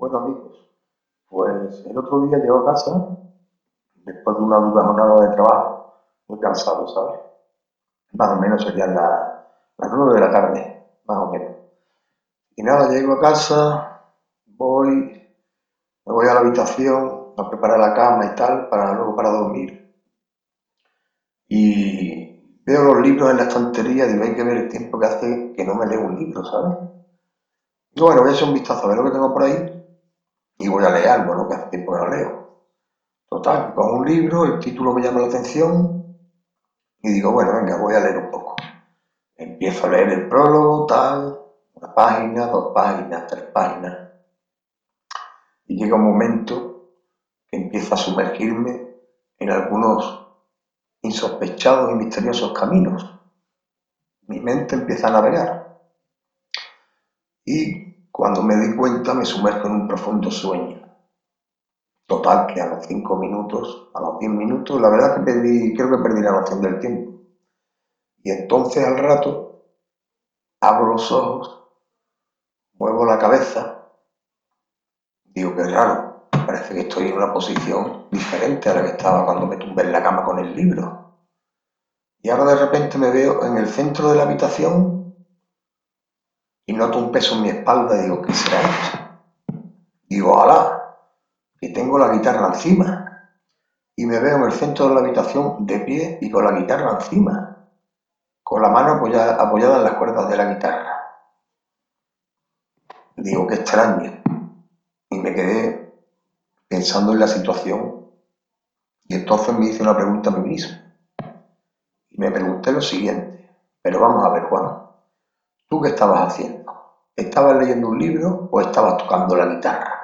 Bueno amigos, pues el otro día llego a casa, después de una dura jornada de trabajo, muy cansado, ¿sabes? Más o menos serían las, las 9 de la tarde, más o menos. Y nada, llego a casa, voy, me voy a la habitación a preparar la cama y tal, para luego para dormir. Y veo los libros en la estantería y digo, hay que ver el tiempo que hace que no me leo un libro, ¿sabes? Y bueno, voy a echar un vistazo a ver lo que tengo por ahí voy a leer algo, ¿no? Que hace tiempo que no leo. Total, con un libro, el título me llama la atención y digo, bueno, venga, voy a leer un poco. Empiezo a leer el prólogo, tal, una página, dos páginas, tres páginas. Y llega un momento que empiezo a sumergirme en algunos insospechados y misteriosos caminos. Mi mente empieza a navegar. Y cuando me di cuenta me sumerjo en un profundo sueño. Total, que a los cinco minutos, a los diez minutos, la verdad que perdí, creo que perdí la noción del tiempo. Y entonces al rato abro los ojos, muevo la cabeza, digo que raro, parece que estoy en una posición diferente a la que estaba cuando me tumbé en la cama con el libro. Y ahora de repente me veo en el centro de la habitación y noto un peso en mi espalda y digo, ¿qué será esto? Digo, alá, que tengo la guitarra encima. Y me veo en el centro de la habitación de pie y con la guitarra encima, con la mano apoyada, apoyada en las cuerdas de la guitarra. Digo, qué extraño. Y me quedé pensando en la situación y entonces me hice una pregunta a mí mismo. Y me pregunté lo siguiente, pero vamos a ver, Juan, ¿tú qué estabas haciendo? ¿Estabas leyendo un libro o estabas tocando la guitarra?